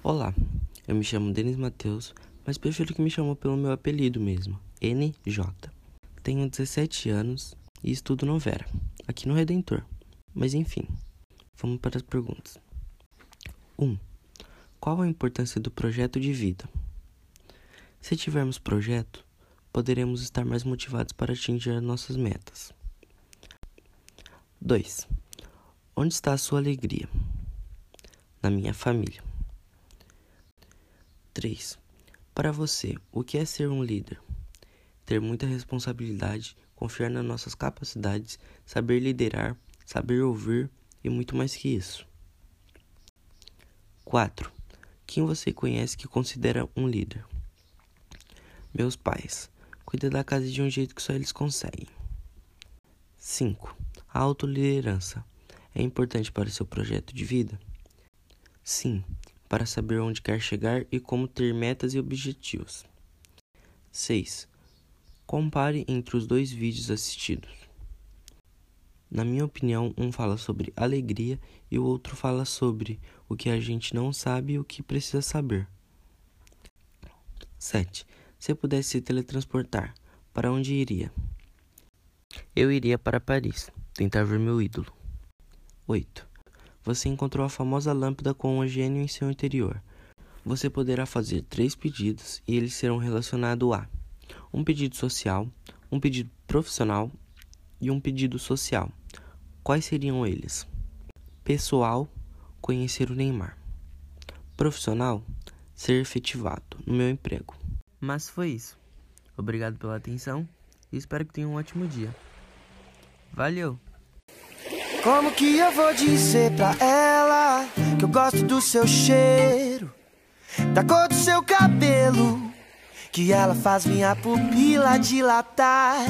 Olá, eu me chamo Denis Matheus, mas prefiro que me chamem pelo meu apelido mesmo, NJ. Tenho 17 anos e estudo no Vera, aqui no Redentor. Mas enfim, vamos para as perguntas. 1. Um, qual a importância do projeto de vida? Se tivermos projeto, poderemos estar mais motivados para atingir nossas metas. 2. Onde está a sua alegria? Na minha família. 3. Para você, o que é ser um líder? Ter muita responsabilidade, confiar nas nossas capacidades, saber liderar, saber ouvir e muito mais que isso. 4. Quem você conhece que considera um líder? Meus pais. Cuida da casa de um jeito que só eles conseguem. 5. A autoliderança é importante para o seu projeto de vida? Sim, para saber onde quer chegar e como ter metas e objetivos. 6. Compare entre os dois vídeos assistidos. Na minha opinião, um fala sobre alegria e o outro fala sobre o que a gente não sabe e o que precisa saber. 7. Se pudesse se teletransportar, para onde iria? Eu iria para Paris, tentar ver meu ídolo. 8 você encontrou a famosa lâmpada com um gênio em seu interior. Você poderá fazer três pedidos e eles serão relacionados a um pedido social, um pedido profissional e um pedido social. Quais seriam eles? Pessoal, conhecer o Neymar. Profissional, ser efetivado no meu emprego. Mas foi isso. Obrigado pela atenção e espero que tenham um ótimo dia. Valeu! Como que eu vou dizer pra ela que eu gosto do seu cheiro, da cor do seu cabelo, que ela faz minha pupila dilatar?